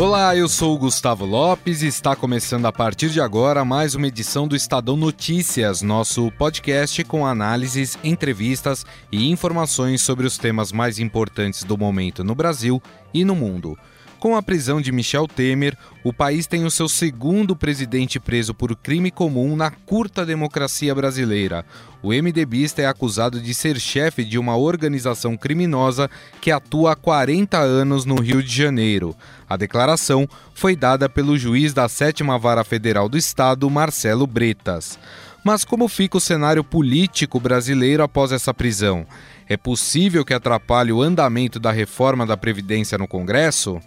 Olá, eu sou o Gustavo Lopes e está começando a partir de agora mais uma edição do Estadão Notícias, nosso podcast com análises, entrevistas e informações sobre os temas mais importantes do momento no Brasil e no mundo. Com a prisão de Michel Temer, o país tem o seu segundo presidente preso por crime comum na curta democracia brasileira. O MDBista é acusado de ser chefe de uma organização criminosa que atua há 40 anos no Rio de Janeiro. A declaração foi dada pelo juiz da Sétima Vara Federal do Estado, Marcelo Bretas. Mas como fica o cenário político brasileiro após essa prisão? É possível que atrapalhe o andamento da reforma da Previdência no Congresso?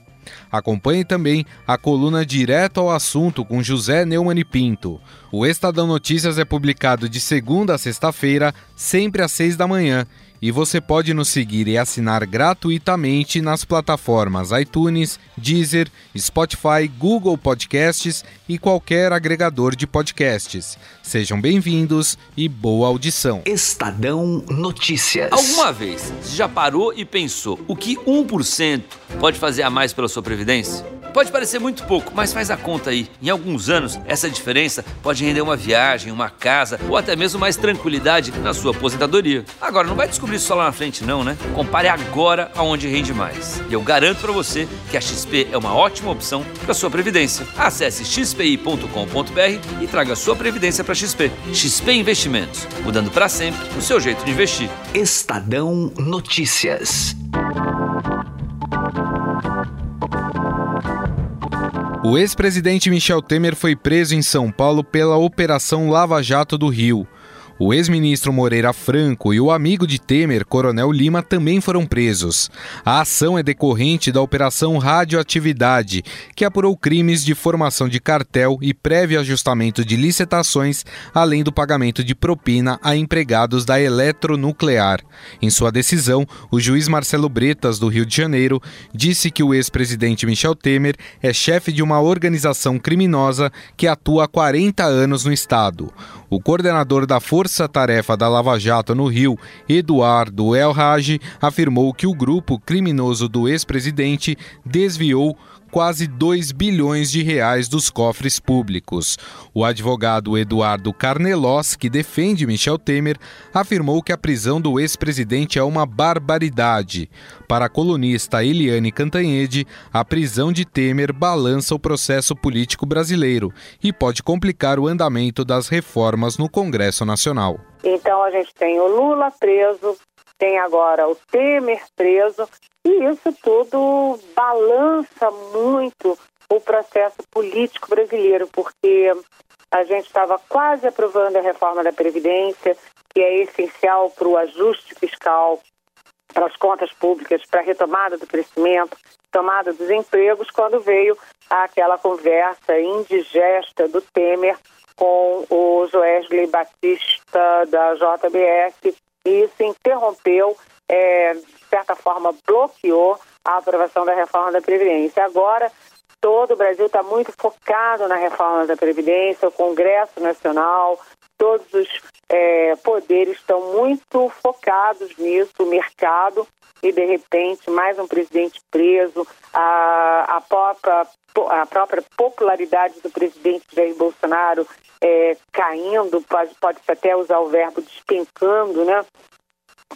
Acompanhe também a coluna Direto ao Assunto com José Neumann Pinto. O Estadão Notícias é publicado de segunda a sexta-feira, sempre às seis da manhã e você pode nos seguir e assinar gratuitamente nas plataformas iTunes, Deezer, Spotify, Google Podcasts e qualquer agregador de podcasts. Sejam bem-vindos e boa audição. Estadão Notícias. Alguma vez você já parou e pensou o que 1% pode fazer a mais pela sua previdência? Pode parecer muito pouco, mas faz a conta aí. Em alguns anos, essa diferença pode render uma viagem, uma casa ou até mesmo mais tranquilidade na sua aposentadoria. Agora, não vai descobrir isso só lá na frente, não, né? Compare agora aonde rende mais. E eu garanto para você que a XP é uma ótima opção para sua previdência. Acesse xpi.com.br e traga sua previdência para XP. XP Investimentos, mudando para sempre o seu jeito de investir. Estadão Notícias. O ex-presidente Michel Temer foi preso em São Paulo pela Operação Lava Jato do Rio. O ex-ministro Moreira Franco e o amigo de Temer, Coronel Lima, também foram presos. A ação é decorrente da Operação Radioatividade, que apurou crimes de formação de cartel e prévio ajustamento de licitações, além do pagamento de propina a empregados da eletronuclear. Em sua decisão, o juiz Marcelo Bretas, do Rio de Janeiro, disse que o ex-presidente Michel Temer é chefe de uma organização criminosa que atua há 40 anos no Estado. O coordenador da Força Tarefa da Lava Jato no Rio, Eduardo El Raj, afirmou que o grupo criminoso do ex-presidente desviou quase 2 bilhões de reais dos cofres públicos. O advogado Eduardo Carnelos, que defende Michel Temer, afirmou que a prisão do ex-presidente é uma barbaridade. Para a colunista Eliane Cantanhede, a prisão de Temer balança o processo político brasileiro e pode complicar o andamento das reformas no Congresso Nacional. Então a gente tem o Lula preso, tem agora o Temer preso, e isso tudo balança muito o processo político brasileiro, porque a gente estava quase aprovando a reforma da Previdência, que é essencial para o ajuste fiscal, para as contas públicas, para a retomada do crescimento, tomada dos empregos, quando veio aquela conversa indigesta do Temer com o Joesley Batista da JBS, e isso interrompeu é, de certa forma, bloqueou a aprovação da reforma da Previdência. Agora, todo o Brasil está muito focado na reforma da Previdência, o Congresso Nacional, todos os é, poderes estão muito focados nisso, o mercado, e de repente mais um presidente preso, a, a, própria, a própria popularidade do presidente Jair Bolsonaro é, caindo, pode, pode até usar o verbo despencando, né?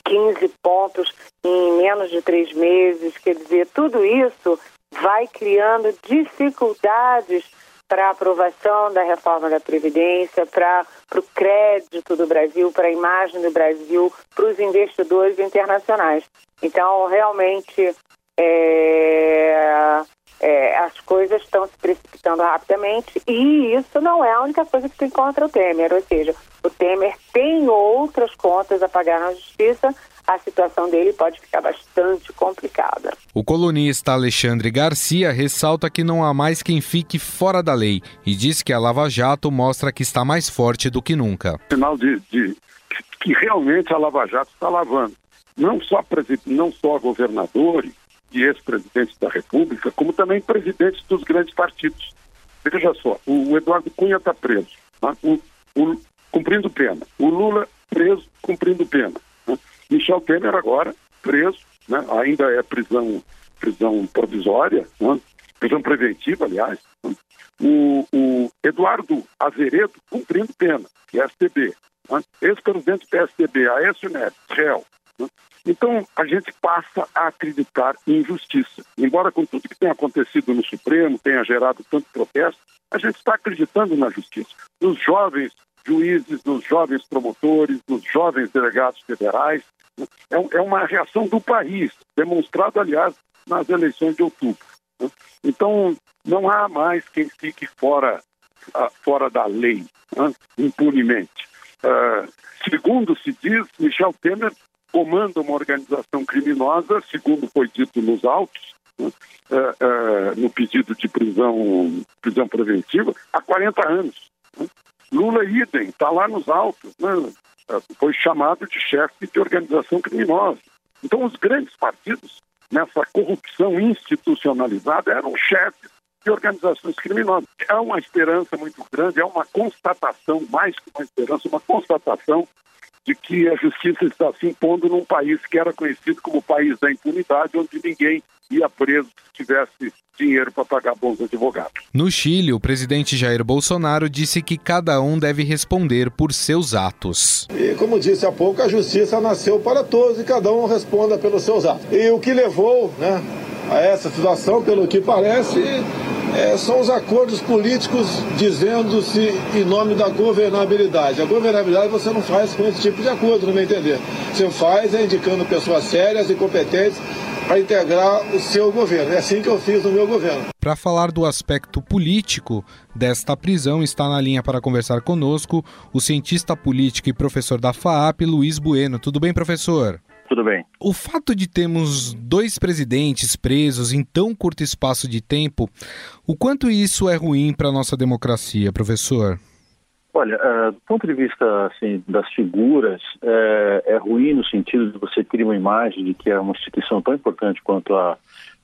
15 pontos em menos de três meses. Quer dizer, tudo isso vai criando dificuldades para a aprovação da reforma da Previdência, para o crédito do Brasil, para a imagem do Brasil, para os investidores internacionais. Então, realmente, é, é, as coisas estão se precipitando rapidamente e isso não é a única coisa que tem contra o Temer, ou seja, o Temer tem outras contas a pagar na justiça, a situação dele pode ficar bastante complicada. O colunista Alexandre Garcia ressalta que não há mais quem fique fora da lei e diz que a Lava Jato mostra que está mais forte do que nunca. Sinal de, de que realmente a Lava Jato está lavando. Não só, não só governadores e ex-presidentes da República, como também presidentes dos grandes partidos. Veja só, o Eduardo Cunha está preso, né? o, o, cumprindo pena. O Lula preso, cumprindo pena. Né? Michel Temer agora preso, né? ainda é prisão, prisão provisória, né? prisão preventiva, aliás. Né? O, o, Eduardo Azeredo cumprindo pena, STB. Né? Ex-presidente do PSDB, Aécio Neves, réu. Então, a gente passa a acreditar em justiça. Embora com tudo que tem acontecido no Supremo tenha gerado tanto protesto, a gente está acreditando na justiça. Nos jovens juízes, nos jovens promotores, nos jovens delegados federais. É, é uma reação do país, demonstrado, aliás, nas eleições de outubro. Né? Então, não há mais quem fique fora, uh, fora da lei, né? impunemente. Uh, segundo se diz, Michel Temer comanda uma organização criminosa, segundo foi dito nos autos, né, é, é, no pedido de prisão, prisão preventiva, há 40 anos. Né. Lula idem, está lá nos autos, né, é, foi chamado de chefe de organização criminosa. Então, os grandes partidos, nessa corrupção institucionalizada, eram chefes de organizações criminosas. É uma esperança muito grande, é uma constatação, mais que uma esperança, uma constatação de que a justiça está se impondo num país que era conhecido como o país da impunidade, onde ninguém ia preso se tivesse dinheiro para pagar bons advogados. No Chile, o presidente Jair Bolsonaro disse que cada um deve responder por seus atos. E como disse há pouco, a justiça nasceu para todos e cada um responda pelos seus atos. E o que levou né, a essa situação, pelo que parece, é, são os acordos políticos dizendo-se em nome da governabilidade. A governabilidade você não faz com esse tipo de acordo, no meu entender. Você faz é indicando pessoas sérias e competentes para integrar o seu governo. É assim que eu fiz no meu governo. Para falar do aspecto político desta prisão, está na linha para conversar conosco o cientista político e professor da FAAP, Luiz Bueno. Tudo bem, professor? Tudo bem. O fato de termos dois presidentes presos em tão curto espaço de tempo, o quanto isso é ruim para a nossa democracia, professor? Olha, uh, do ponto de vista assim, das figuras, é, é ruim no sentido de você criar uma imagem de que é uma instituição tão importante quanto a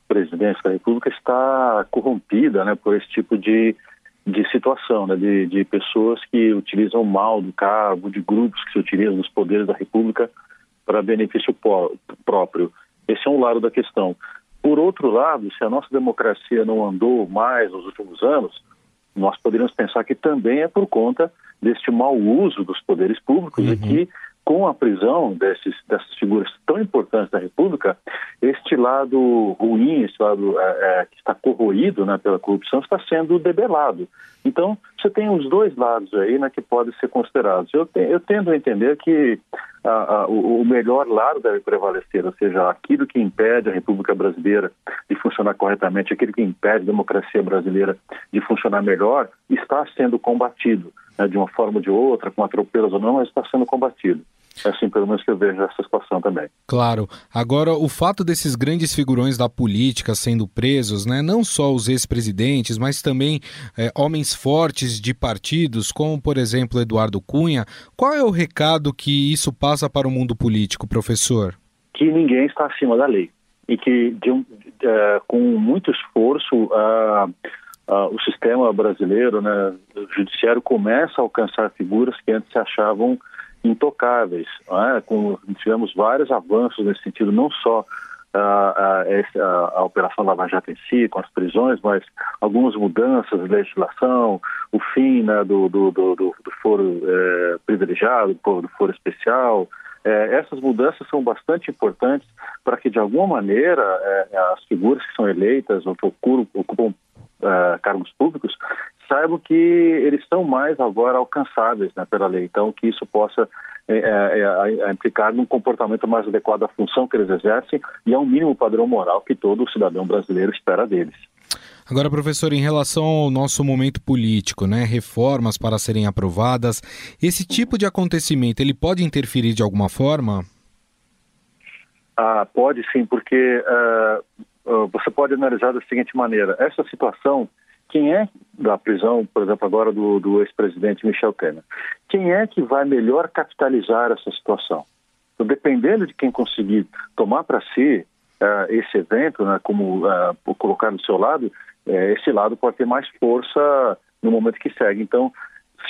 presidência da República está corrompida né, por esse tipo de, de situação, né, de, de pessoas que utilizam mal do cargo, de grupos que se utilizam dos poderes da República para benefício próprio. Esse é um lado da questão. Por outro lado, se a nossa democracia não andou mais nos últimos anos, nós poderíamos pensar que também é por conta deste mau uso dos poderes públicos uhum. e que com a prisão desses, dessas figuras tão importantes da República, este lado ruim, esse lado é, é, que está corroído né, pela corrupção, está sendo debelado. Então, você tem os dois lados aí né, que podem ser considerados. Eu, te, eu tendo a entender que a, a, o, melhor lado deve prevalecer, ou seja, aquilo que impede a República Brasileira de funcionar corretamente, aquilo que impede a democracia brasileira de funcionar melhor, está sendo combatido né, de uma forma ou de outra, com atropelos ou não, mas está sendo combatido. É assim, pelo menos que eu vejo essa situação também. Claro. Agora, o fato desses grandes figurões da política sendo presos, né, não só os ex-presidentes, mas também é, homens fortes de partidos, como, por exemplo, Eduardo Cunha, qual é o recado que isso passa para o mundo político, professor? Que ninguém está acima da lei. E que, de é, com muito esforço, uh, uh, o sistema brasileiro, né, o judiciário, começa a alcançar figuras que antes se achavam intocáveis. É? Com, tivemos vários avanços nesse sentido, não só a, a, a, a, Operação Lava Jato em si, com as prisões, mas algumas mudanças de legislação, o fim né, do, do, do, do, foro é, privilegiado, do foro especial. É, essas mudanças são bastante importantes para que, de alguma maneira, é, as figuras que são eleitas ou que ocupam, ocupam cargos públicos saibam que eles são mais agora alcançáveis né, pela lei. Então, que isso possa é, é, é, implicar num comportamento mais adequado à função que eles exercem e ao mínimo padrão moral que todo cidadão brasileiro espera deles. Agora, professor, em relação ao nosso momento político, né, reformas para serem aprovadas, esse tipo de acontecimento ele pode interferir de alguma forma? Ah, pode sim, porque uh, uh, você pode analisar da seguinte maneira: essa situação, quem é da prisão, por exemplo, agora do, do ex-presidente Michel Temer, quem é que vai melhor capitalizar essa situação? Então, dependendo de quem conseguir tomar para si uh, esse evento, né, como uh, colocar do seu lado, uh, esse lado pode ter mais força no momento que segue. Então,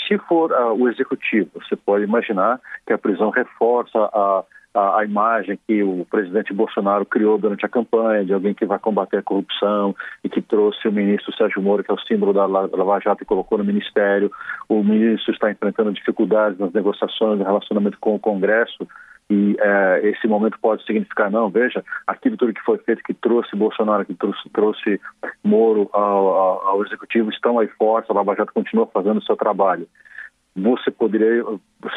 se for o executivo, você pode imaginar que a prisão reforça a a, a, imagem que o presidente Bolsonaro criou durante a campanha de alguém que vai combater a corrupção e que trouxe o ministro Sérgio Moro, que é o símbolo da Lava Jato, e colocou no ministério. O ministro está enfrentando dificuldades nas negociações, no relacionamento com o Congresso. E é, esse momento pode significar, não, veja, aquilo tudo que foi feito, que trouxe Bolsonaro, que trouxe, trouxe Moro ao, ao, ao executivo, estão aí fortes, a Lava Jato continua fazendo o seu trabalho você poderia,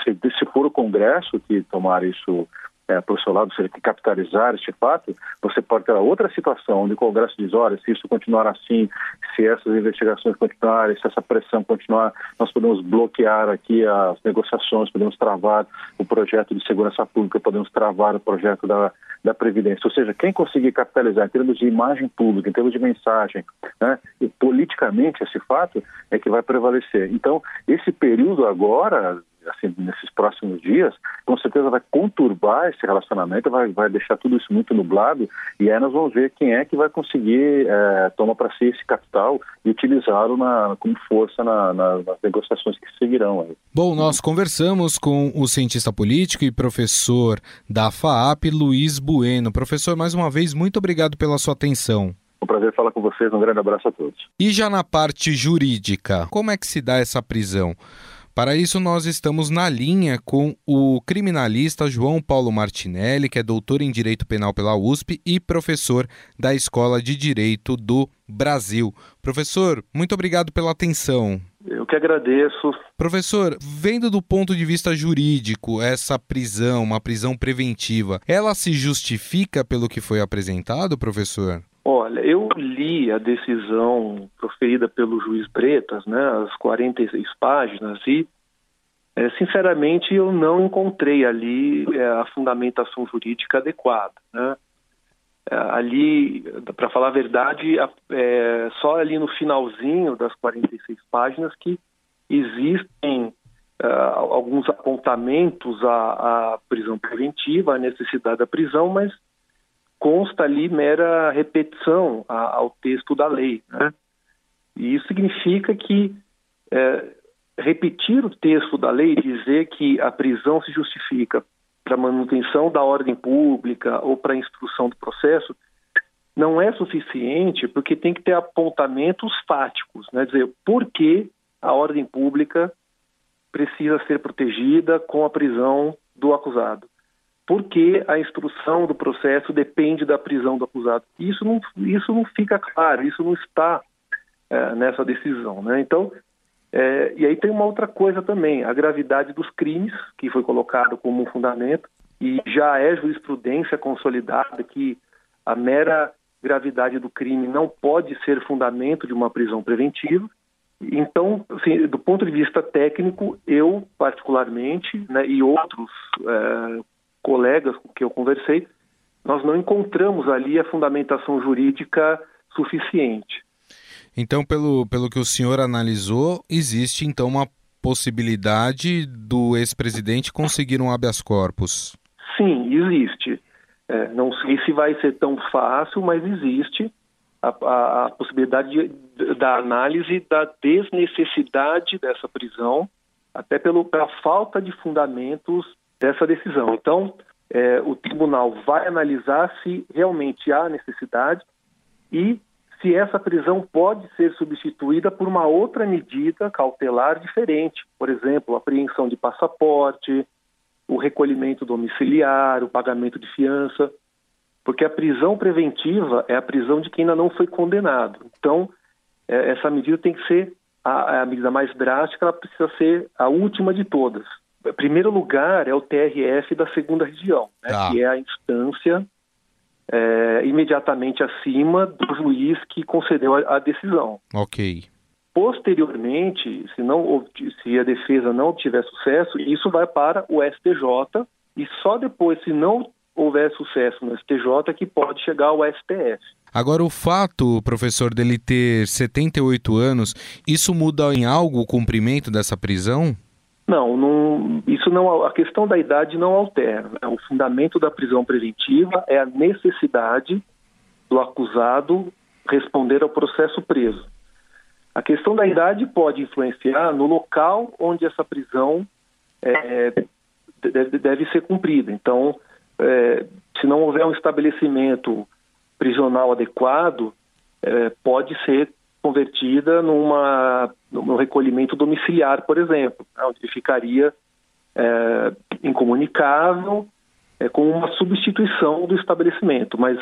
se, se for o Congresso que tomar isso é, para o seu lado, ou seja, que capitalizar este fato, você pode ter outra situação onde o Congresso diz, olha, se isso continuar assim, se essas investigações continuarem, se essa pressão continuar, nós podemos bloquear aqui as negociações, podemos travar o projeto de segurança pública, podemos travar o projeto da, da Previdência. Ou seja, quem conseguir capitalizar em termos de imagem pública, em termos de mensagem, né, politicamente esse fato, é que vai prevalecer. Então, esse período agora, assim, nesses próximos dias, com certeza vai conturbar esse relacionamento, vai, vai deixar tudo isso muito nublado, e aí nós vamos ver quem é que vai conseguir é, tomar para si esse capital e utilizá-lo como força na, na, nas negociações que seguirão. Aí. Bom, nós conversamos com o cientista político e professor da FAAP, Luiz Bueno. Professor, mais uma vez, muito obrigado pela sua atenção. Um prazer falar com vocês, um grande abraço a todos. E já na parte jurídica, como é que se dá essa prisão? Para isso, nós estamos na linha com o criminalista João Paulo Martinelli, que é doutor em Direito Penal pela USP e professor da Escola de Direito do Brasil. Professor, muito obrigado pela atenção. Eu que agradeço. Professor, vendo do ponto de vista jurídico essa prisão, uma prisão preventiva, ela se justifica pelo que foi apresentado, professor? Olha, eu li a decisão proferida pelo juiz Bretas, né, as 46 páginas, e é, sinceramente eu não encontrei ali é, a fundamentação jurídica adequada. Né? É, ali, para falar a verdade, é, só ali no finalzinho das 46 páginas que existem é, alguns apontamentos à, à prisão preventiva, à necessidade da prisão, mas consta ali mera repetição ao texto da lei. Né? E isso significa que é, repetir o texto da lei, dizer que a prisão se justifica para manutenção da ordem pública ou para instrução do processo, não é suficiente, porque tem que ter apontamentos fáticos, né? dizer, por que a ordem pública precisa ser protegida com a prisão do acusado porque a instrução do processo depende da prisão do acusado. Isso não, isso não fica claro, isso não está é, nessa decisão. Né? Então, é, e aí tem uma outra coisa também, a gravidade dos crimes, que foi colocado como um fundamento, e já é jurisprudência consolidada que a mera gravidade do crime não pode ser fundamento de uma prisão preventiva. Então, assim, do ponto de vista técnico, eu particularmente, né, e outros é, colegas com que eu conversei, nós não encontramos ali a fundamentação jurídica suficiente. Então, pelo, pelo que o senhor analisou, existe então uma possibilidade do ex-presidente conseguir um habeas corpus? Sim, existe. É, não sei se vai ser tão fácil, mas existe a, a, a possibilidade de, da análise da desnecessidade dessa prisão, até pelo, pela falta de fundamentos dessa decisão. Então, é, o tribunal vai analisar se realmente há necessidade e se essa prisão pode ser substituída por uma outra medida cautelar diferente, por exemplo, apreensão de passaporte, o recolhimento domiciliar, o pagamento de fiança, porque a prisão preventiva é a prisão de quem ainda não foi condenado. Então, é, essa medida tem que ser a, a medida mais drástica, ela precisa ser a última de todas primeiro lugar é o TRF da segunda região, né, tá. que é a instância é, imediatamente acima do juiz que concedeu a, a, decisão. Ok. Posteriormente, se, não, se a defesa não obtiver sucesso, isso vai para o STJ e só depois, se não houver sucesso no STJ, que pode chegar ao STF. Agora, o fato, professor, dele ter 78 anos, isso muda em algo o cumprimento dessa prisão? Não, não, isso não, a questão da idade não altera. Né? O fundamento da prisão preventiva é a necessidade do acusado responder ao processo preso. A questão da idade pode influenciar no local onde essa prisão é, deve, deve, ser cumprida. Então, é, se não houver um estabelecimento prisional adequado, é, pode ser convertida numa, num recolhimento domiciliar, por exemplo, né, onde ficaria é, incomunicável é, com uma substituição do estabelecimento. Mas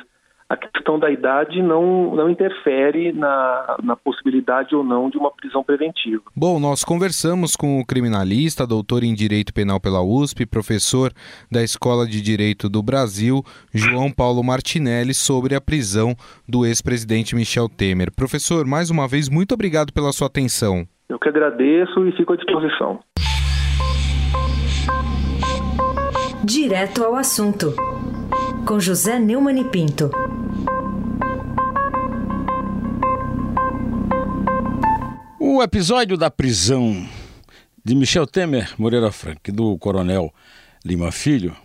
a questão da idade não, não interfere na, na possibilidade ou não de uma prisão preventiva. Bom, nós conversamos com o criminalista, doutor em Direito Penal pela USP, professor da Escola de Direito do Brasil, João Paulo Martinelli, sobre a prisão do ex-presidente Michel Temer. Professor, mais uma vez, muito obrigado pela sua atenção. Eu que agradeço e fico à disposição. Direto ao assunto, com José Neumann e Pinto. O episódio da prisão de Michel Temer Moreira Frank, do coronel Lima Filho,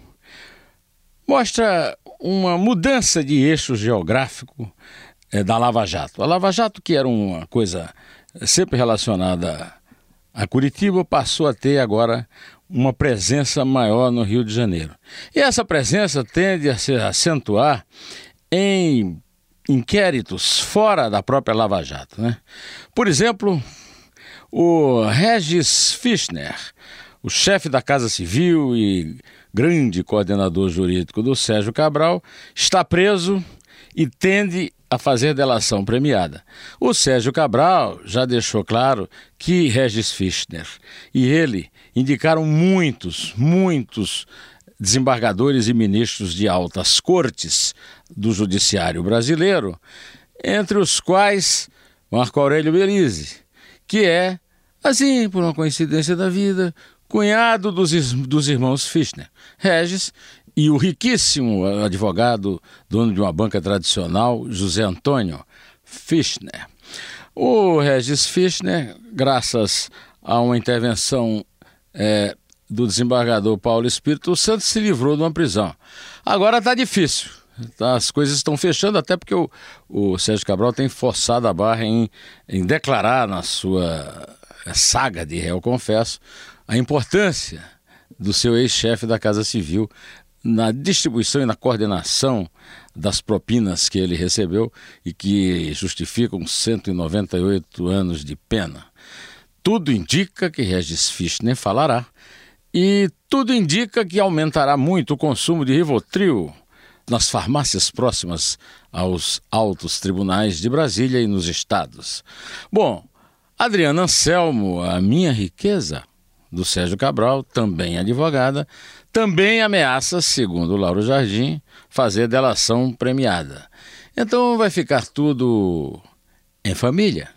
mostra uma mudança de eixo geográfico é, da Lava Jato. A Lava Jato, que era uma coisa sempre relacionada a Curitiba, passou a ter agora uma presença maior no Rio de Janeiro. E essa presença tende a se acentuar em inquéritos fora da própria Lava Jato. Né? Por exemplo, o Regis Fischner, o chefe da Casa Civil e grande coordenador jurídico do Sérgio Cabral, está preso e tende a fazer delação premiada. O Sérgio Cabral já deixou claro que Regis Fischner e ele indicaram muitos, muitos desembargadores e ministros de altas cortes do judiciário brasileiro, entre os quais Marco Aurélio Belize, que é, assim, por uma coincidência da vida, cunhado dos, dos irmãos Fischner, Regis, e o riquíssimo advogado, dono de uma banca tradicional, José Antônio Fischner. O Regis Fischner, graças a uma intervenção é, do desembargador Paulo Espírito Santo se livrou de uma prisão. Agora está difícil. As coisas estão fechando, até porque o, o Sérgio Cabral tem forçado a barra em, em declarar na sua é, saga de réu confesso a importância do seu ex-chefe da Casa Civil na distribuição e na coordenação das propinas que ele recebeu e que justificam 198 anos de pena. Tudo indica que Regis Fischner falará e tudo indica que aumentará muito o consumo de Rivotril nas farmácias próximas aos altos tribunais de Brasília e nos estados. Bom, Adriana Anselmo, a minha riqueza, do Sérgio Cabral, também advogada, também ameaça, segundo Lauro Jardim, fazer delação premiada. Então vai ficar tudo em família.